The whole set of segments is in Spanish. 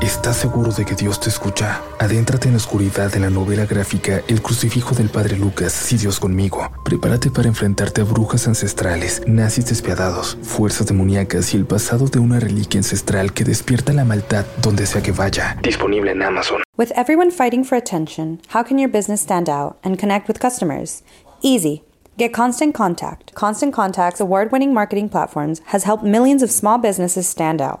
¿Estás seguro de que Dios te escucha? Adéntrate en la oscuridad de la novela gráfica El crucifijo del Padre Lucas, Si Dios conmigo. Prepárate para enfrentarte a brujas ancestrales, nazis despiadados, fuerzas demoníacas y el pasado de una reliquia ancestral que despierta la maldad donde sea que vaya. Disponible en Amazon. With everyone fighting for attention, how can your business stand out and connect with customers? Easy. Get Constant Contact. Constant Contact's award winning marketing platforms has helped millions of small businesses stand out.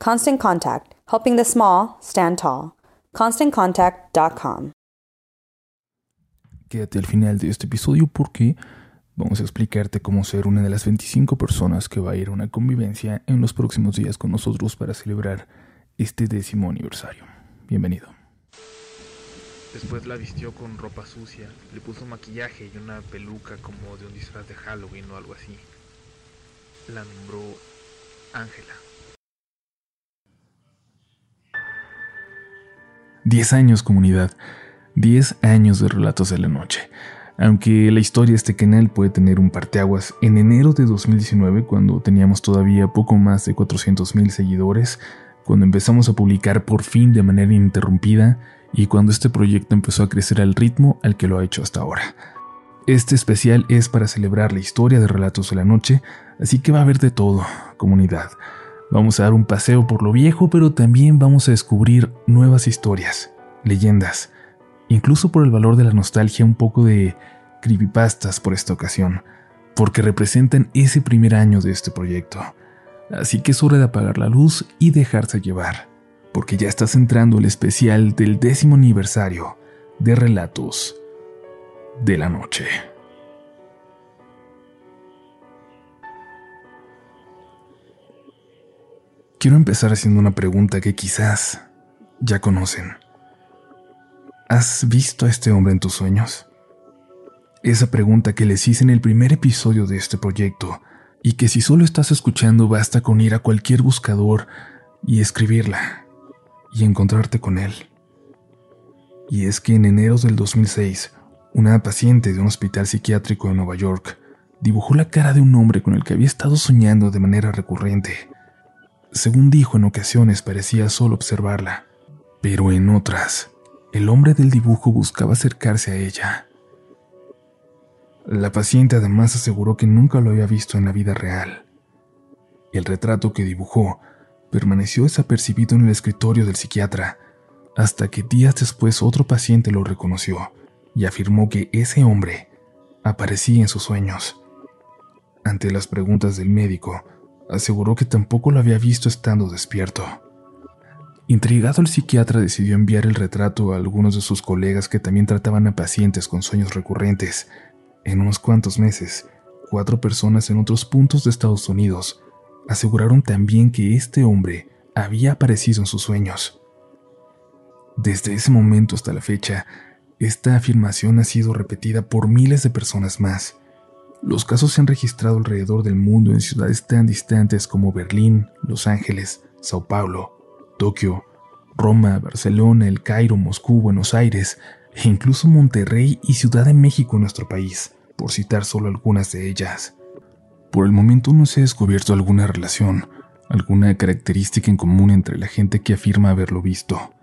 Constant Contact, helping the small stand tall. ConstantContact.com. Quédate al final de este episodio porque vamos a explicarte cómo ser una de las 25 personas que va a ir a una convivencia en los próximos días con nosotros para celebrar este décimo aniversario. Bienvenido. Después la vistió con ropa sucia, le puso maquillaje y una peluca como de un disfraz de Halloween o algo así. La nombró Ángela. Diez años, comunidad. Diez años de relatos de la noche. Aunque la historia de este canal puede tener un parteaguas, en enero de 2019, cuando teníamos todavía poco más de 400.000 seguidores, cuando empezamos a publicar por fin de manera ininterrumpida y cuando este proyecto empezó a crecer al ritmo al que lo ha hecho hasta ahora. Este especial es para celebrar la historia de Relatos de la Noche, así que va a haber de todo, comunidad. Vamos a dar un paseo por lo viejo, pero también vamos a descubrir nuevas historias, leyendas, incluso por el valor de la nostalgia un poco de creepypastas por esta ocasión, porque representan ese primer año de este proyecto. Así que es hora de apagar la luz y dejarse llevar, porque ya estás entrando el especial del décimo aniversario de Relatos de la Noche. Quiero empezar haciendo una pregunta que quizás ya conocen. ¿Has visto a este hombre en tus sueños? Esa pregunta que les hice en el primer episodio de este proyecto y que si solo estás escuchando basta con ir a cualquier buscador y escribirla y encontrarte con él. Y es que en enero del 2006, una paciente de un hospital psiquiátrico en Nueva York dibujó la cara de un hombre con el que había estado soñando de manera recurrente según dijo en ocasiones parecía solo observarla, pero en otras, el hombre del dibujo buscaba acercarse a ella. La paciente además aseguró que nunca lo había visto en la vida real. El retrato que dibujó permaneció desapercibido en el escritorio del psiquiatra, hasta que días después otro paciente lo reconoció y afirmó que ese hombre aparecía en sus sueños. Ante las preguntas del médico, aseguró que tampoco lo había visto estando despierto. Intrigado, el psiquiatra decidió enviar el retrato a algunos de sus colegas que también trataban a pacientes con sueños recurrentes. En unos cuantos meses, cuatro personas en otros puntos de Estados Unidos aseguraron también que este hombre había aparecido en sus sueños. Desde ese momento hasta la fecha, esta afirmación ha sido repetida por miles de personas más. Los casos se han registrado alrededor del mundo en ciudades tan distantes como Berlín, Los Ángeles, Sao Paulo, Tokio, Roma, Barcelona, El Cairo, Moscú, Buenos Aires e incluso Monterrey y Ciudad de México en nuestro país, por citar solo algunas de ellas. Por el momento no se ha descubierto alguna relación, alguna característica en común entre la gente que afirma haberlo visto.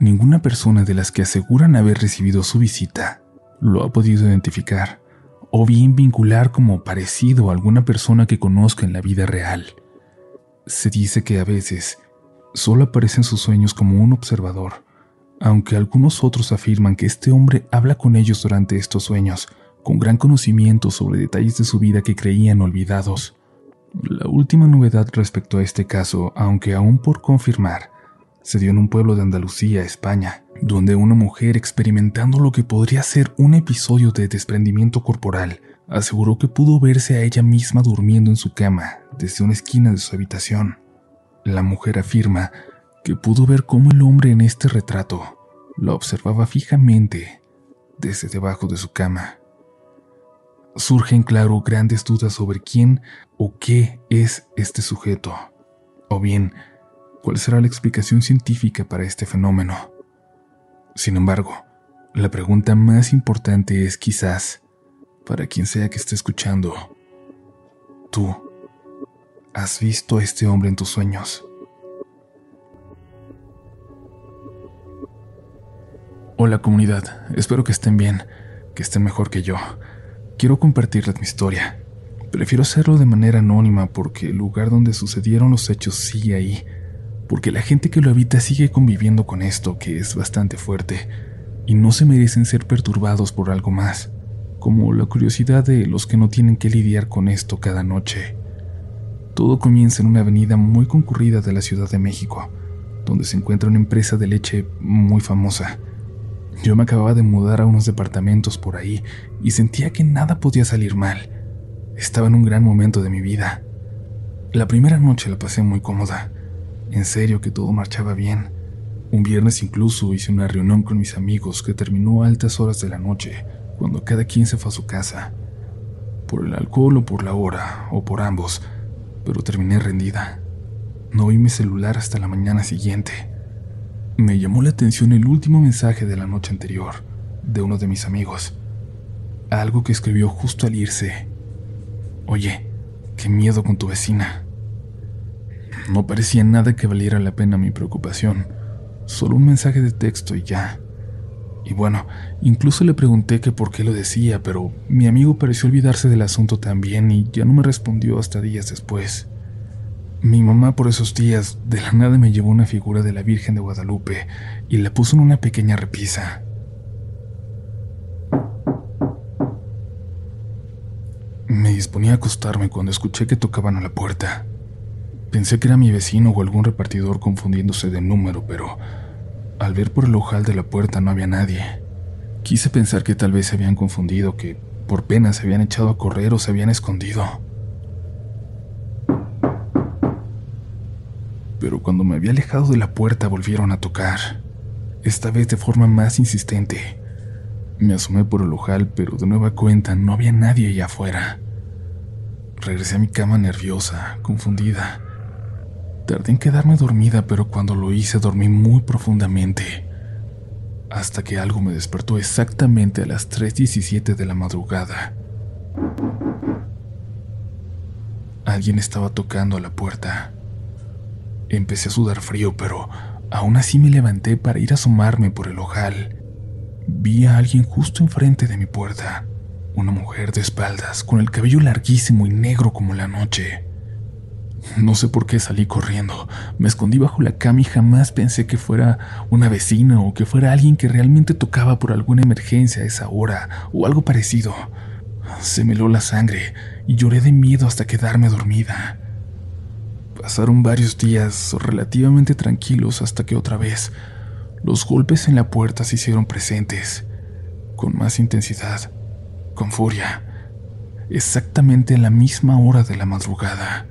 Ninguna persona de las que aseguran haber recibido su visita lo ha podido identificar o bien vincular como parecido a alguna persona que conozca en la vida real. Se dice que a veces solo aparece en sus sueños como un observador, aunque algunos otros afirman que este hombre habla con ellos durante estos sueños, con gran conocimiento sobre detalles de su vida que creían olvidados. La última novedad respecto a este caso, aunque aún por confirmar, se dio en un pueblo de Andalucía, España, donde una mujer experimentando lo que podría ser un episodio de desprendimiento corporal, aseguró que pudo verse a ella misma durmiendo en su cama desde una esquina de su habitación. La mujer afirma que pudo ver cómo el hombre en este retrato la observaba fijamente desde debajo de su cama. Surgen claro grandes dudas sobre quién o qué es este sujeto, o bien cuál será la explicación científica para este fenómeno. Sin embargo, la pregunta más importante es quizás, para quien sea que esté escuchando, ¿tú has visto a este hombre en tus sueños? Hola comunidad, espero que estén bien, que estén mejor que yo. Quiero compartirles mi historia. Prefiero hacerlo de manera anónima porque el lugar donde sucedieron los hechos sigue ahí, porque la gente que lo habita sigue conviviendo con esto, que es bastante fuerte, y no se merecen ser perturbados por algo más, como la curiosidad de los que no tienen que lidiar con esto cada noche. Todo comienza en una avenida muy concurrida de la Ciudad de México, donde se encuentra una empresa de leche muy famosa. Yo me acababa de mudar a unos departamentos por ahí y sentía que nada podía salir mal. Estaba en un gran momento de mi vida. La primera noche la pasé muy cómoda. En serio que todo marchaba bien. Un viernes incluso hice una reunión con mis amigos que terminó a altas horas de la noche, cuando cada quien se fue a su casa. Por el alcohol o por la hora, o por ambos, pero terminé rendida. No vi mi celular hasta la mañana siguiente. Me llamó la atención el último mensaje de la noche anterior, de uno de mis amigos. Algo que escribió justo al irse. Oye, qué miedo con tu vecina. No parecía nada que valiera la pena mi preocupación, solo un mensaje de texto y ya. Y bueno, incluso le pregunté que por qué lo decía, pero mi amigo pareció olvidarse del asunto también y ya no me respondió hasta días después. Mi mamá por esos días de la nada me llevó una figura de la Virgen de Guadalupe y la puso en una pequeña repisa. Me disponía a acostarme cuando escuché que tocaban a la puerta. Pensé que era mi vecino o algún repartidor confundiéndose de número, pero al ver por el ojal de la puerta no había nadie. Quise pensar que tal vez se habían confundido, que por pena se habían echado a correr o se habían escondido. pero cuando me había alejado de la puerta volvieron a tocar, esta vez de forma más insistente. Me asomé por el ojal, pero de nueva cuenta no había nadie allá afuera. Regresé a mi cama nerviosa, confundida. Tardé en quedarme dormida, pero cuando lo hice dormí muy profundamente, hasta que algo me despertó exactamente a las 3.17 de la madrugada. Alguien estaba tocando a la puerta. Empecé a sudar frío, pero aún así me levanté para ir a asomarme por el ojal. Vi a alguien justo enfrente de mi puerta, una mujer de espaldas, con el cabello larguísimo y negro como la noche. No sé por qué salí corriendo. Me escondí bajo la cama y jamás pensé que fuera una vecina o que fuera alguien que realmente tocaba por alguna emergencia a esa hora o algo parecido. Se me heló la sangre y lloré de miedo hasta quedarme dormida. Pasaron varios días relativamente tranquilos hasta que otra vez los golpes en la puerta se hicieron presentes, con más intensidad, con furia, exactamente en la misma hora de la madrugada.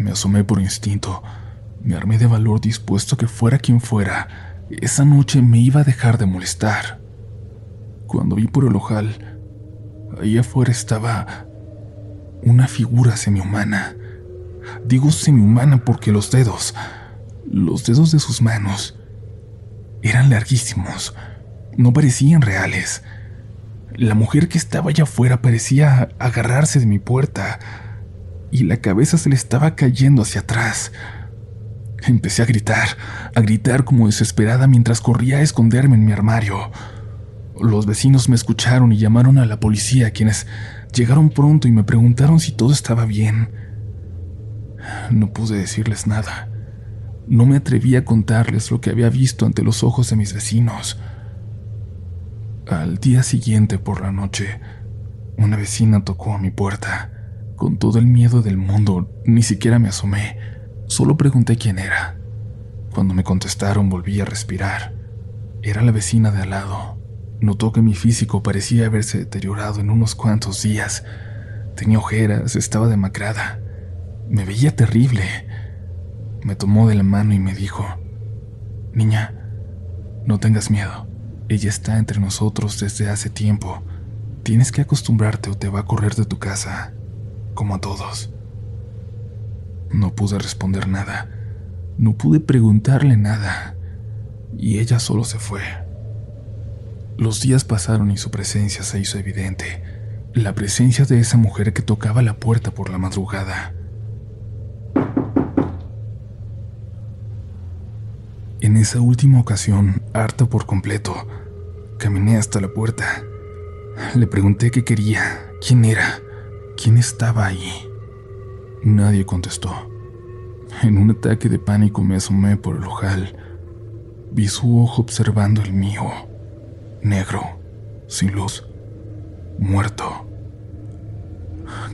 Me asomé por instinto, me armé de valor dispuesto que fuera quien fuera, esa noche me iba a dejar de molestar. Cuando vi por el ojal, ahí afuera estaba una figura semihumana. Digo semihumana porque los dedos, los dedos de sus manos, eran larguísimos, no parecían reales. La mujer que estaba allá afuera parecía agarrarse de mi puerta y la cabeza se le estaba cayendo hacia atrás. Empecé a gritar, a gritar como desesperada mientras corría a esconderme en mi armario. Los vecinos me escucharon y llamaron a la policía, quienes llegaron pronto y me preguntaron si todo estaba bien. No pude decirles nada. No me atreví a contarles lo que había visto ante los ojos de mis vecinos. Al día siguiente por la noche, una vecina tocó a mi puerta. Con todo el miedo del mundo, ni siquiera me asomé, solo pregunté quién era. Cuando me contestaron volví a respirar. Era la vecina de al lado. Notó que mi físico parecía haberse deteriorado en unos cuantos días. Tenía ojeras, estaba demacrada. Me veía terrible. Me tomó de la mano y me dijo, Niña, no tengas miedo. Ella está entre nosotros desde hace tiempo. Tienes que acostumbrarte o te va a correr de tu casa, como a todos. No pude responder nada. No pude preguntarle nada. Y ella solo se fue. Los días pasaron y su presencia se hizo evidente. La presencia de esa mujer que tocaba la puerta por la madrugada. En esa última ocasión, harta por completo, caminé hasta la puerta. Le pregunté qué quería, quién era, quién estaba ahí. Nadie contestó. En un ataque de pánico me asomé por el ojal. Vi su ojo observando el mío negro, sin luz, muerto.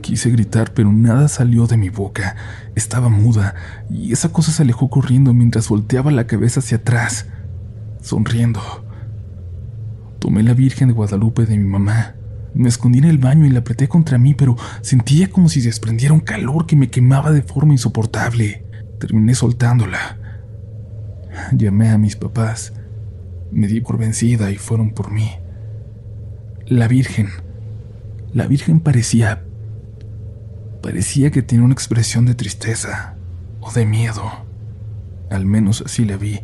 Quise gritar, pero nada salió de mi boca. Estaba muda, y esa cosa se alejó corriendo mientras volteaba la cabeza hacia atrás, sonriendo. Tomé la Virgen de Guadalupe de mi mamá. Me escondí en el baño y la apreté contra mí, pero sentía como si desprendiera un calor que me quemaba de forma insoportable. Terminé soltándola. Llamé a mis papás. Me di por vencida y fueron por mí. La Virgen. La Virgen parecía... Parecía que tenía una expresión de tristeza o de miedo. Al menos así la vi,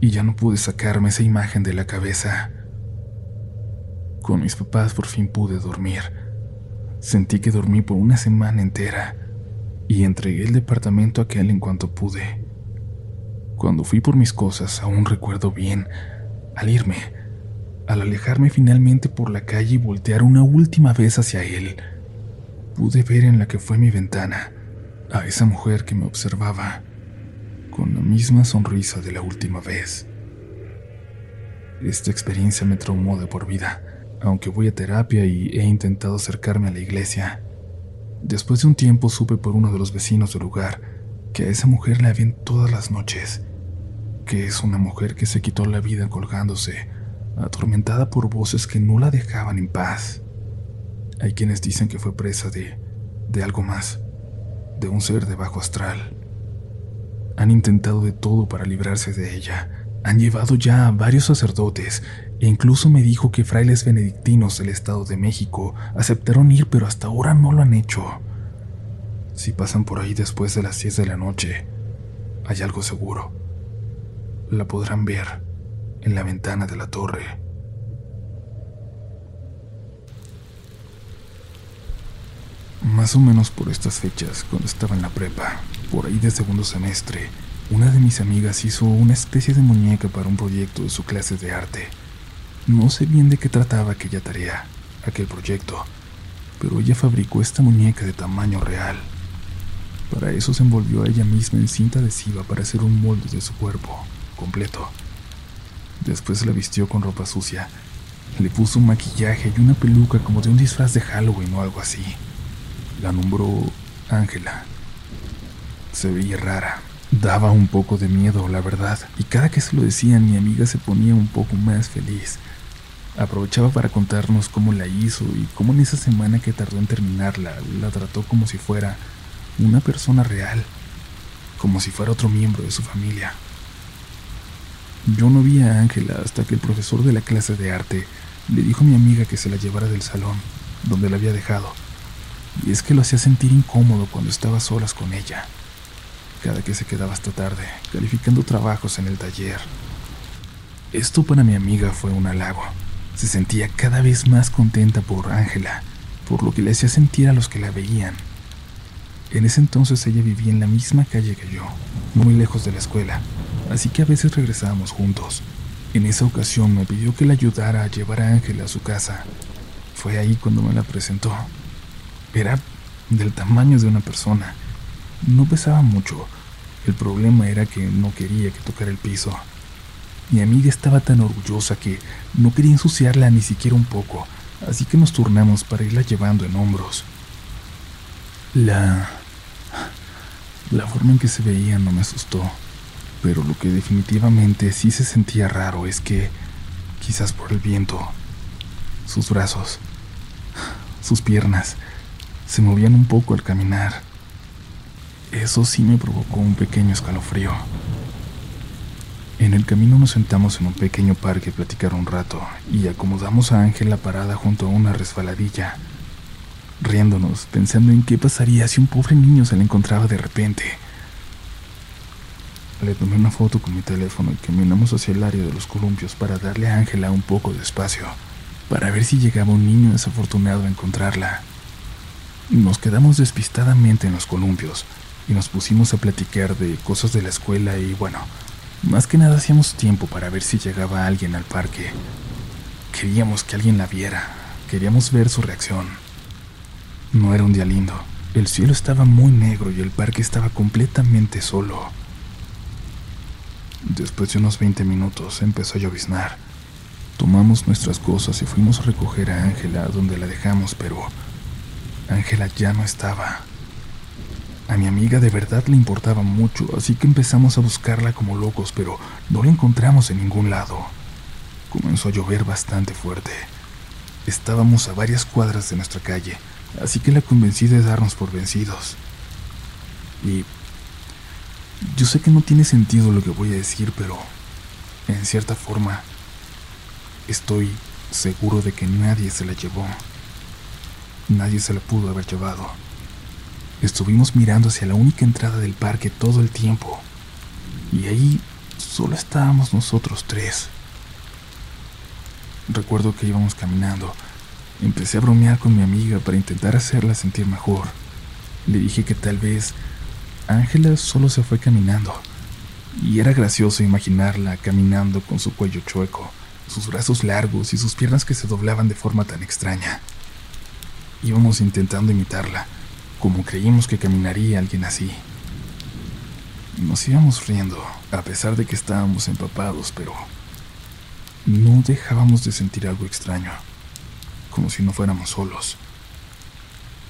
y ya no pude sacarme esa imagen de la cabeza. Con mis papás por fin pude dormir. Sentí que dormí por una semana entera y entregué el departamento a aquel en cuanto pude. Cuando fui por mis cosas, aún recuerdo bien al irme, al alejarme finalmente por la calle y voltear una última vez hacia él, pude ver en la que fue mi ventana a esa mujer que me observaba con la misma sonrisa de la última vez. Esta experiencia me traumó de por vida, aunque voy a terapia y he intentado acercarme a la iglesia. Después de un tiempo supe por uno de los vecinos del lugar que a esa mujer la ven todas las noches que es una mujer que se quitó la vida colgándose, atormentada por voces que no la dejaban en paz. Hay quienes dicen que fue presa de, de algo más, de un ser de bajo astral. Han intentado de todo para librarse de ella. Han llevado ya a varios sacerdotes e incluso me dijo que frailes benedictinos del Estado de México aceptaron ir, pero hasta ahora no lo han hecho. Si pasan por ahí después de las 10 de la noche, hay algo seguro la podrán ver en la ventana de la torre. Más o menos por estas fechas, cuando estaba en la prepa, por ahí de segundo semestre, una de mis amigas hizo una especie de muñeca para un proyecto de su clase de arte. No sé bien de qué trataba aquella tarea, aquel proyecto, pero ella fabricó esta muñeca de tamaño real. Para eso se envolvió a ella misma en cinta adhesiva para hacer un molde de su cuerpo completo. Después la vistió con ropa sucia. Le puso un maquillaje y una peluca como de un disfraz de Halloween o algo así. La nombró Ángela. Se veía rara. Daba un poco de miedo, la verdad, y cada que se lo decían mi amiga se ponía un poco más feliz. Aprovechaba para contarnos cómo la hizo y cómo en esa semana que tardó en terminarla la trató como si fuera una persona real, como si fuera otro miembro de su familia. Yo no vi a Ángela hasta que el profesor de la clase de arte le dijo a mi amiga que se la llevara del salón, donde la había dejado. Y es que lo hacía sentir incómodo cuando estaba solas con ella, cada que se quedaba hasta tarde, calificando trabajos en el taller. Esto para mi amiga fue un halago. Se sentía cada vez más contenta por Ángela, por lo que le hacía sentir a los que la veían. En ese entonces ella vivía en la misma calle que yo, muy lejos de la escuela, así que a veces regresábamos juntos. En esa ocasión me pidió que le ayudara a llevar a Ángela a su casa. Fue ahí cuando me la presentó. Era del tamaño de una persona. No pesaba mucho. El problema era que no quería que tocara el piso. Mi amiga estaba tan orgullosa que no quería ensuciarla ni siquiera un poco, así que nos turnamos para irla llevando en hombros. La... La forma en que se veía no me asustó, pero lo que definitivamente sí se sentía raro es que, quizás por el viento, sus brazos, sus piernas, se movían un poco al caminar. Eso sí me provocó un pequeño escalofrío. En el camino nos sentamos en un pequeño parque a platicar un rato y acomodamos a Ángela parada junto a una resbaladilla, riéndonos, pensando en qué pasaría si un pobre niño se la encontraba de repente. Le tomé una foto con mi teléfono y caminamos hacia el área de los columpios para darle a Ángela un poco de espacio, para ver si llegaba un niño desafortunado a encontrarla. Nos quedamos despistadamente en los columpios y nos pusimos a platicar de cosas de la escuela y bueno, más que nada hacíamos tiempo para ver si llegaba alguien al parque. Queríamos que alguien la viera, queríamos ver su reacción. No era un día lindo, el cielo estaba muy negro y el parque estaba completamente solo. Después de unos 20 minutos empezó a lloviznar. Tomamos nuestras cosas y fuimos a recoger a Ángela donde la dejamos, pero Ángela ya no estaba. A mi amiga de verdad le importaba mucho, así que empezamos a buscarla como locos, pero no la encontramos en ningún lado. Comenzó a llover bastante fuerte. Estábamos a varias cuadras de nuestra calle, así que la convencí de darnos por vencidos. Y yo sé que no tiene sentido lo que voy a decir, pero en cierta forma estoy seguro de que nadie se la llevó. Nadie se la pudo haber llevado. Estuvimos mirando hacia la única entrada del parque todo el tiempo. Y ahí solo estábamos nosotros tres. Recuerdo que íbamos caminando. Empecé a bromear con mi amiga para intentar hacerla sentir mejor. Le dije que tal vez Ángela solo se fue caminando. Y era gracioso imaginarla caminando con su cuello chueco, sus brazos largos y sus piernas que se doblaban de forma tan extraña. Íbamos intentando imitarla como creímos que caminaría alguien así. Nos íbamos riendo, a pesar de que estábamos empapados, pero no dejábamos de sentir algo extraño, como si no fuéramos solos.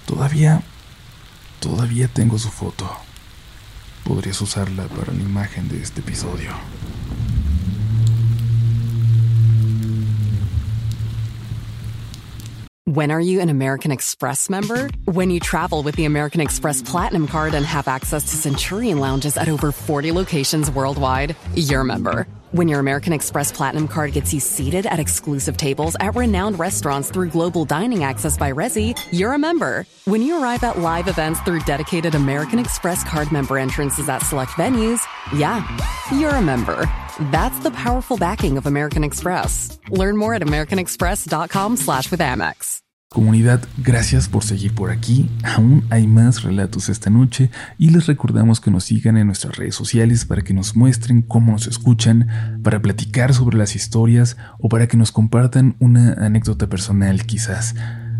Todavía, todavía tengo su foto. Podrías usarla para la imagen de este episodio. When are you an American Express member? When you travel with the American Express Platinum Card and have access to Centurion lounges at over 40 locations worldwide, you're a member. When your American Express Platinum Card gets you seated at exclusive tables at renowned restaurants through global dining access by Resi, you're a member. When you arrive at live events through dedicated American Express card member entrances at select venues, yeah, you're a member. That's the powerful backing of American Express. Learn more at americanexpress.com slash with Amex. Comunidad, gracias por seguir por aquí. Aún hay más relatos esta noche y les recordamos que nos sigan en nuestras redes sociales para que nos muestren cómo nos escuchan, para platicar sobre las historias o para que nos compartan una anécdota personal quizás.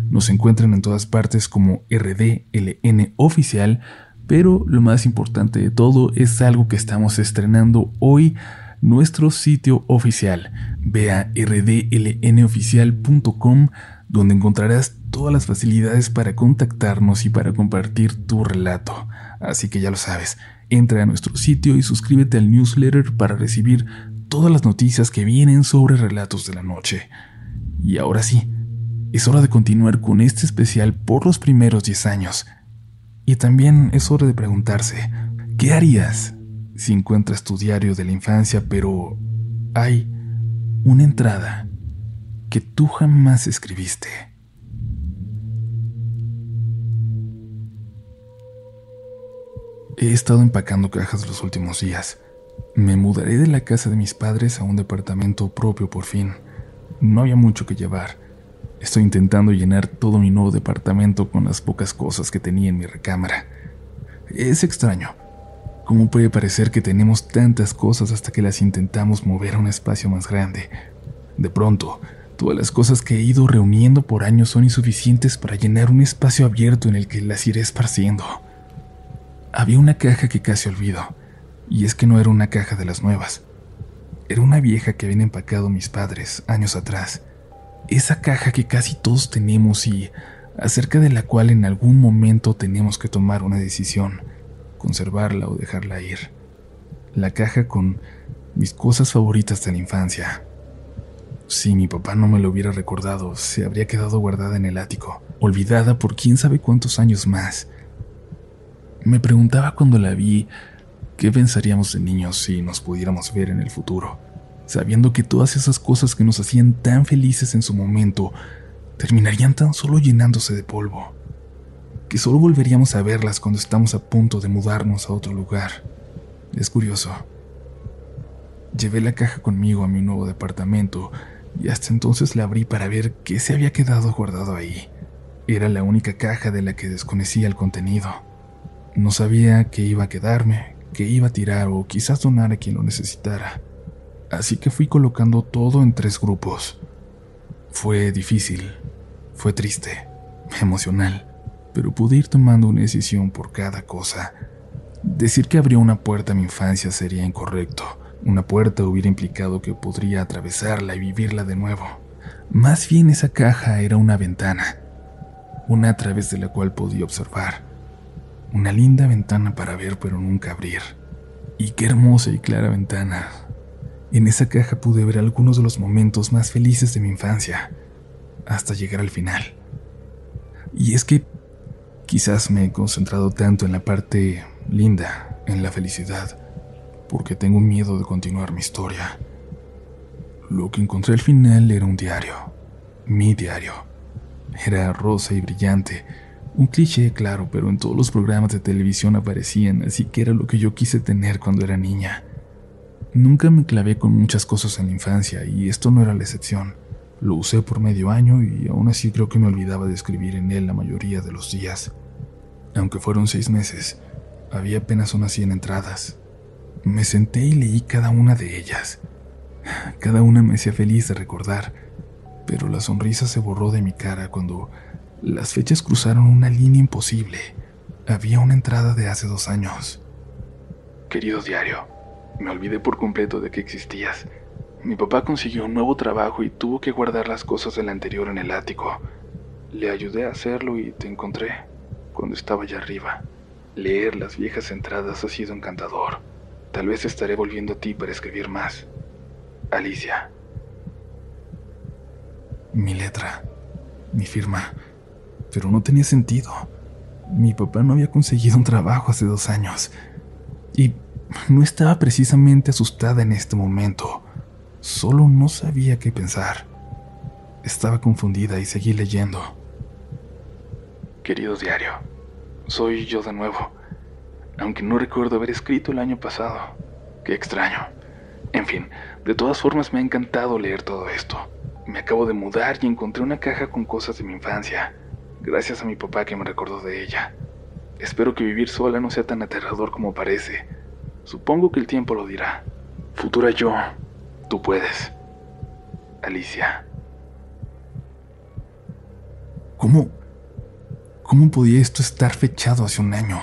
Nos encuentran en todas partes como RDLN oficial, pero lo más importante de todo es algo que estamos estrenando hoy nuestro sitio oficial. Ve a rdlnoficial.com donde encontrarás todas las facilidades para contactarnos y para compartir tu relato. Así que ya lo sabes, entra a nuestro sitio y suscríbete al newsletter para recibir todas las noticias que vienen sobre relatos de la noche. Y ahora sí, es hora de continuar con este especial por los primeros 10 años. Y también es hora de preguntarse, ¿qué harías si encuentras tu diario de la infancia, pero hay una entrada que tú jamás escribiste. He estado empacando cajas los últimos días. Me mudaré de la casa de mis padres a un departamento propio por fin. No había mucho que llevar. Estoy intentando llenar todo mi nuevo departamento con las pocas cosas que tenía en mi recámara. Es extraño. ¿Cómo puede parecer que tenemos tantas cosas hasta que las intentamos mover a un espacio más grande? De pronto, Todas las cosas que he ido reuniendo por años son insuficientes para llenar un espacio abierto en el que las iré esparciendo. Había una caja que casi olvido. Y es que no era una caja de las nuevas. Era una vieja que habían empacado mis padres años atrás. Esa caja que casi todos tenemos y acerca de la cual en algún momento tenemos que tomar una decisión, conservarla o dejarla ir. La caja con mis cosas favoritas de la infancia. Si mi papá no me lo hubiera recordado, se habría quedado guardada en el ático, olvidada por quién sabe cuántos años más. Me preguntaba cuando la vi qué pensaríamos de niños si nos pudiéramos ver en el futuro, sabiendo que todas esas cosas que nos hacían tan felices en su momento terminarían tan solo llenándose de polvo, que solo volveríamos a verlas cuando estamos a punto de mudarnos a otro lugar. Es curioso. Llevé la caja conmigo a mi nuevo departamento y hasta entonces la abrí para ver qué se había quedado guardado ahí. Era la única caja de la que desconocía el contenido. No sabía qué iba a quedarme, qué iba a tirar o quizás donar a quien lo necesitara. Así que fui colocando todo en tres grupos. Fue difícil, fue triste, emocional, pero pude ir tomando una decisión por cada cosa. Decir que abrió una puerta a mi infancia sería incorrecto. Una puerta hubiera implicado que podría atravesarla y vivirla de nuevo. Más bien esa caja era una ventana, una a través de la cual podía observar. Una linda ventana para ver pero nunca abrir. Y qué hermosa y clara ventana. En esa caja pude ver algunos de los momentos más felices de mi infancia hasta llegar al final. Y es que quizás me he concentrado tanto en la parte linda, en la felicidad, porque tengo miedo de continuar mi historia. Lo que encontré al final era un diario, mi diario. Era rosa y brillante, un cliché, claro, pero en todos los programas de televisión aparecían, así que era lo que yo quise tener cuando era niña. Nunca me clavé con muchas cosas en la infancia, y esto no era la excepción. Lo usé por medio año y aún así creo que me olvidaba de escribir en él la mayoría de los días. Aunque fueron seis meses, había apenas unas 100 entradas. Me senté y leí cada una de ellas. Cada una me hacía feliz de recordar, pero la sonrisa se borró de mi cara cuando las fechas cruzaron una línea imposible. Había una entrada de hace dos años. Querido diario, me olvidé por completo de que existías mi papá consiguió un nuevo trabajo y tuvo que guardar las cosas del anterior en el ático. Le ayudé a hacerlo y te encontré cuando estaba allá arriba. Leer las viejas entradas ha sido encantador. Tal vez estaré volviendo a ti para escribir más. Alicia. Mi letra, mi firma, pero no tenía sentido. Mi papá no había conseguido un trabajo hace dos años y no estaba precisamente asustada en este momento. Solo no sabía qué pensar. Estaba confundida y seguí leyendo. Querido diario, soy yo de nuevo, aunque no recuerdo haber escrito el año pasado. Qué extraño. En fin, de todas formas me ha encantado leer todo esto. Me acabo de mudar y encontré una caja con cosas de mi infancia, gracias a mi papá que me recordó de ella. Espero que vivir sola no sea tan aterrador como parece. Supongo que el tiempo lo dirá. Futura yo, Tú puedes. Alicia. ¿Cómo? ¿Cómo podía esto estar fechado hace un año?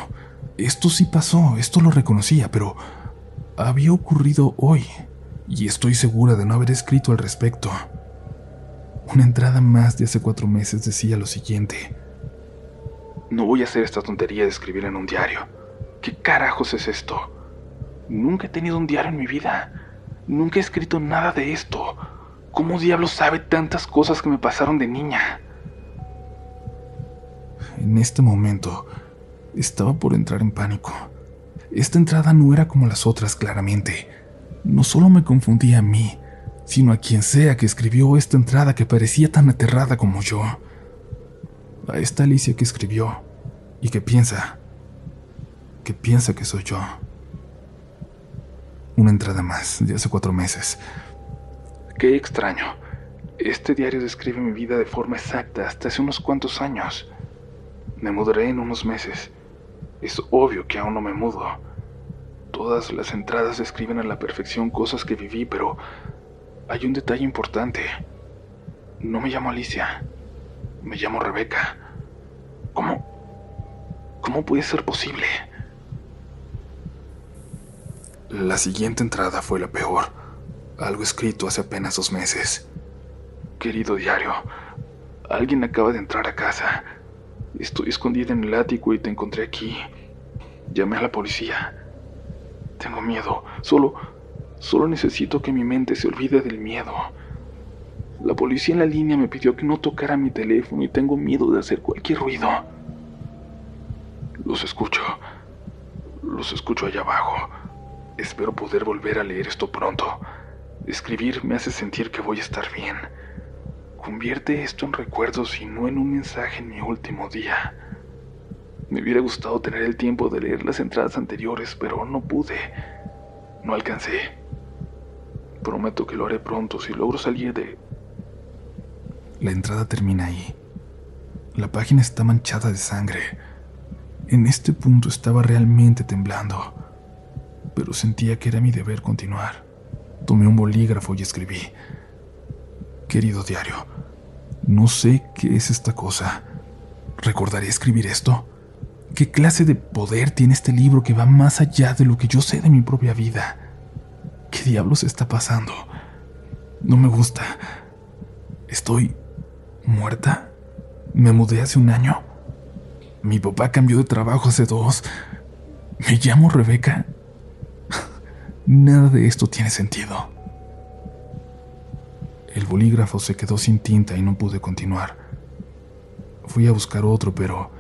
Esto sí pasó, esto lo reconocía, pero había ocurrido hoy, y estoy segura de no haber escrito al respecto. Una entrada más de hace cuatro meses decía lo siguiente. No voy a hacer esta tontería de escribir en un diario. ¿Qué carajos es esto? Nunca he tenido un diario en mi vida. Nunca he escrito nada de esto. ¿Cómo diablos sabe tantas cosas que me pasaron de niña? En este momento, estaba por entrar en pánico. Esta entrada no era como las otras, claramente. No solo me confundía a mí, sino a quien sea que escribió esta entrada que parecía tan aterrada como yo. A esta Alicia que escribió y que piensa, que piensa que soy yo. Una entrada más, de hace cuatro meses. Qué extraño. Este diario describe mi vida de forma exacta hasta hace unos cuantos años. Me mudaré en unos meses. Es obvio que aún no me mudo. Todas las entradas describen a la perfección cosas que viví, pero hay un detalle importante. No me llamo Alicia. Me llamo Rebeca. ¿Cómo? ¿Cómo puede ser posible? La siguiente entrada fue la peor. Algo escrito hace apenas dos meses. Querido diario, alguien acaba de entrar a casa. Estoy escondida en el ático y te encontré aquí. Llamé a la policía. Tengo miedo. Solo, solo necesito que mi mente se olvide del miedo. La policía en la línea me pidió que no tocara mi teléfono y tengo miedo de hacer cualquier ruido. Los escucho. Los escucho allá abajo. Espero poder volver a leer esto pronto. Escribir me hace sentir que voy a estar bien. Convierte esto en recuerdos y no en un mensaje en mi último día. Me hubiera gustado tener el tiempo de leer las entradas anteriores, pero no pude. No alcancé. Prometo que lo haré pronto si logro salir de la entrada termina ahí. La página está manchada de sangre. En este punto estaba realmente temblando, pero sentía que era mi deber continuar. Tomé un bolígrafo y escribí. Querido diario, no sé qué es esta cosa. ¿Recordaré escribir esto? ¿Qué clase de poder tiene este libro que va más allá de lo que yo sé de mi propia vida? ¿Qué diablos está pasando? No me gusta. Estoy ¿Muerta? Me mudé hace un año. Mi papá cambió de trabajo hace dos. Me llamo Rebeca. Nada de esto tiene sentido. El bolígrafo se quedó sin tinta y no pude continuar. Fui a buscar otro, pero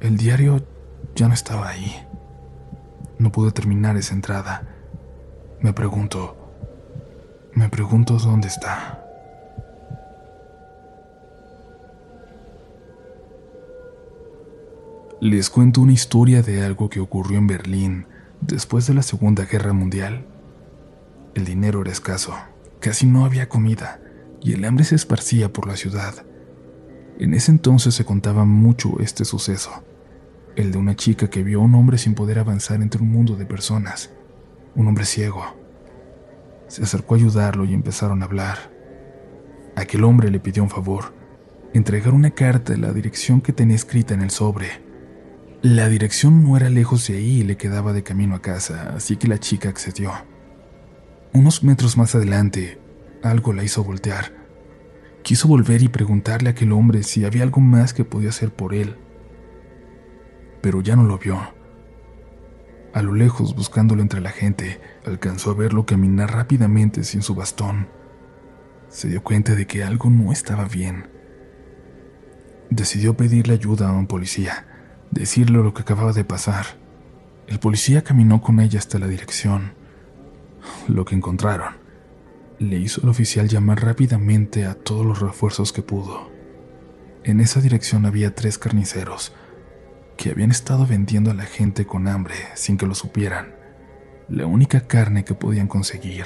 el diario ya no estaba ahí. No pude terminar esa entrada. Me pregunto, me pregunto dónde está. Les cuento una historia de algo que ocurrió en Berlín después de la Segunda Guerra Mundial. El dinero era escaso, casi no había comida y el hambre se esparcía por la ciudad. En ese entonces se contaba mucho este suceso, el de una chica que vio a un hombre sin poder avanzar entre un mundo de personas, un hombre ciego. Se acercó a ayudarlo y empezaron a hablar. Aquel hombre le pidió un favor, entregar una carta a la dirección que tenía escrita en el sobre. La dirección no era lejos de ahí y le quedaba de camino a casa, así que la chica accedió. Unos metros más adelante, algo la hizo voltear. Quiso volver y preguntarle a aquel hombre si había algo más que podía hacer por él. Pero ya no lo vio. A lo lejos, buscándolo entre la gente, alcanzó a verlo caminar rápidamente sin su bastón. Se dio cuenta de que algo no estaba bien. Decidió pedirle ayuda a un policía decirle lo que acababa de pasar. El policía caminó con ella hasta la dirección. Lo que encontraron le hizo al oficial llamar rápidamente a todos los refuerzos que pudo. En esa dirección había tres carniceros que habían estado vendiendo a la gente con hambre sin que lo supieran. La única carne que podían conseguir.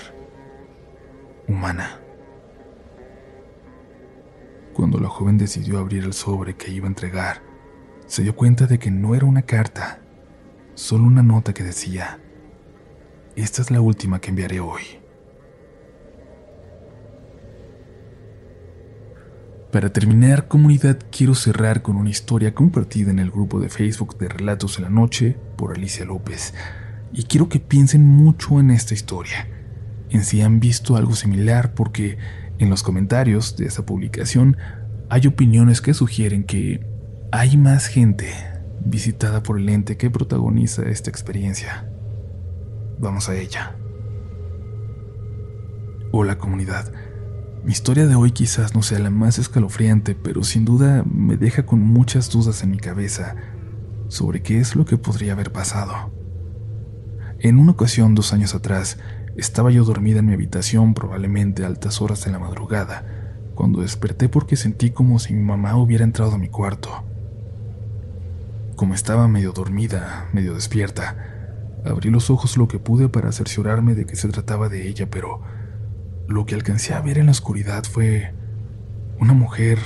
Humana. Cuando la joven decidió abrir el sobre que iba a entregar, se dio cuenta de que no era una carta, solo una nota que decía, esta es la última que enviaré hoy. Para terminar, comunidad, quiero cerrar con una historia compartida en el grupo de Facebook de Relatos en la Noche por Alicia López. Y quiero que piensen mucho en esta historia, en si han visto algo similar, porque en los comentarios de esa publicación hay opiniones que sugieren que hay más gente visitada por el ente que protagoniza esta experiencia. Vamos a ella. Hola comunidad. Mi historia de hoy quizás no sea la más escalofriante, pero sin duda me deja con muchas dudas en mi cabeza sobre qué es lo que podría haber pasado. En una ocasión, dos años atrás, estaba yo dormida en mi habitación probablemente a altas horas de la madrugada, cuando desperté porque sentí como si mi mamá hubiera entrado a mi cuarto. Como estaba medio dormida, medio despierta, abrí los ojos lo que pude para cerciorarme de que se trataba de ella, pero lo que alcancé a ver en la oscuridad fue una mujer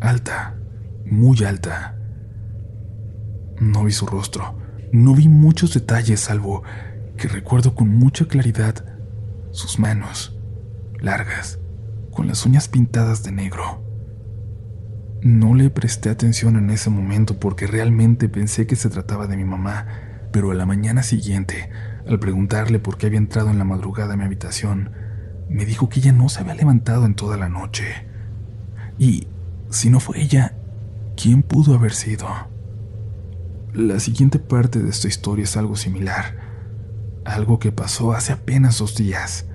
alta, muy alta. No vi su rostro, no vi muchos detalles, salvo que recuerdo con mucha claridad sus manos, largas, con las uñas pintadas de negro. No le presté atención en ese momento porque realmente pensé que se trataba de mi mamá, pero a la mañana siguiente, Al preguntarle por qué había entrado en la madrugada a mi habitación, me dijo que ella no se había levantado en toda la noche. Y, si no fue ella, ¿quién pudo haber sido? La siguiente parte de esta historia es algo similar, algo que pasó hace apenas dos días.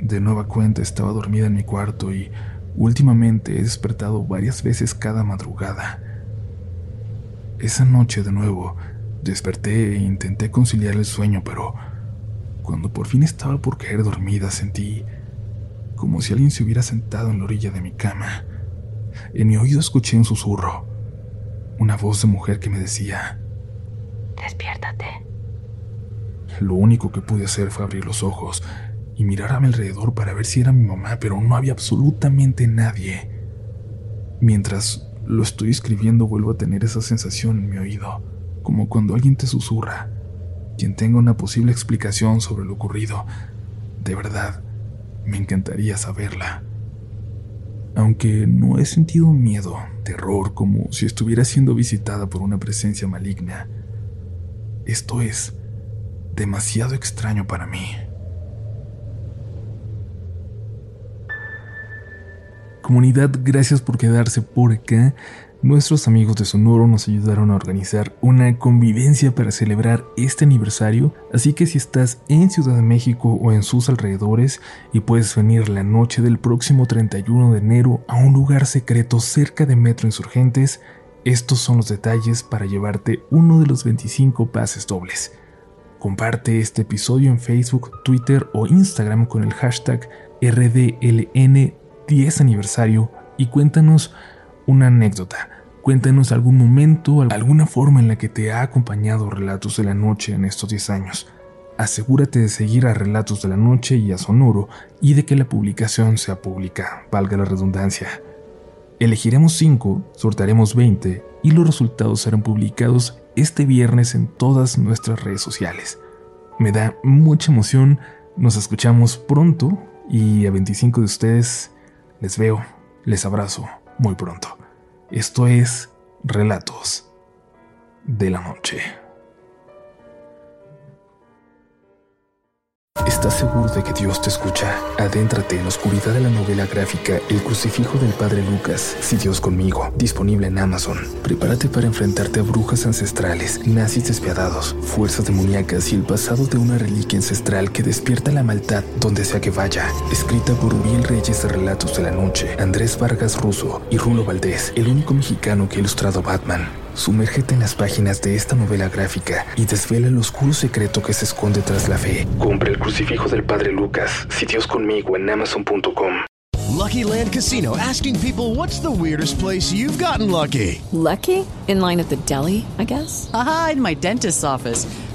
De nueva cuenta estaba dormida en mi cuarto y últimamente he despertado varias veces cada madrugada. Esa noche de nuevo desperté e intenté conciliar el sueño, pero cuando por fin estaba por caer dormida sentí como si alguien se hubiera sentado en la orilla de mi cama. En mi oído escuché un susurro, una voz de mujer que me decía, Despiértate. Lo único que pude hacer fue abrir los ojos y mirar a mi alrededor para ver si era mi mamá, pero no había absolutamente nadie. Mientras lo estoy escribiendo vuelvo a tener esa sensación en mi oído, como cuando alguien te susurra. Quien tenga una posible explicación sobre lo ocurrido, de verdad, me encantaría saberla. Aunque no he sentido miedo, terror, como si estuviera siendo visitada por una presencia maligna, esto es demasiado extraño para mí. Comunidad, gracias por quedarse por acá. Nuestros amigos de Sonoro nos ayudaron a organizar una convivencia para celebrar este aniversario, así que si estás en Ciudad de México o en sus alrededores y puedes venir la noche del próximo 31 de enero a un lugar secreto cerca de Metro Insurgentes, estos son los detalles para llevarte uno de los 25 pases dobles. Comparte este episodio en Facebook, Twitter o Instagram con el hashtag RDLN10 aniversario y cuéntanos una anécdota. Cuéntanos algún momento, alguna forma en la que te ha acompañado Relatos de la Noche en estos 10 años. Asegúrate de seguir a Relatos de la Noche y a Sonoro y de que la publicación sea pública, valga la redundancia. Elegiremos 5, sortaremos 20 y los resultados serán publicados este viernes en todas nuestras redes sociales. Me da mucha emoción, nos escuchamos pronto y a 25 de ustedes les veo, les abrazo muy pronto. Esto es Relatos de la Noche. ¿Estás seguro de que Dios te escucha? Adéntrate en la oscuridad de la novela gráfica El crucifijo del Padre Lucas, Si Dios conmigo, disponible en Amazon. Prepárate para enfrentarte a brujas ancestrales, nazis despiadados, fuerzas demoníacas y el pasado de una reliquia ancestral que despierta la maldad donde sea que vaya. Escrita por Uriel Reyes de Relatos de la Noche, Andrés Vargas Russo y Rulo Valdés, el único mexicano que ha ilustrado Batman. Sumérgete en las páginas de esta novela gráfica y desvela el oscuro secreto que se esconde tras la fe. Compra el crucifijo del Padre Lucas, si Dios conmigo en amazon.com. Lucky Land Casino asking people what's the weirdest place you've gotten lucky? Lucky? In line at the deli, I guess? Aha, in my dentist's office.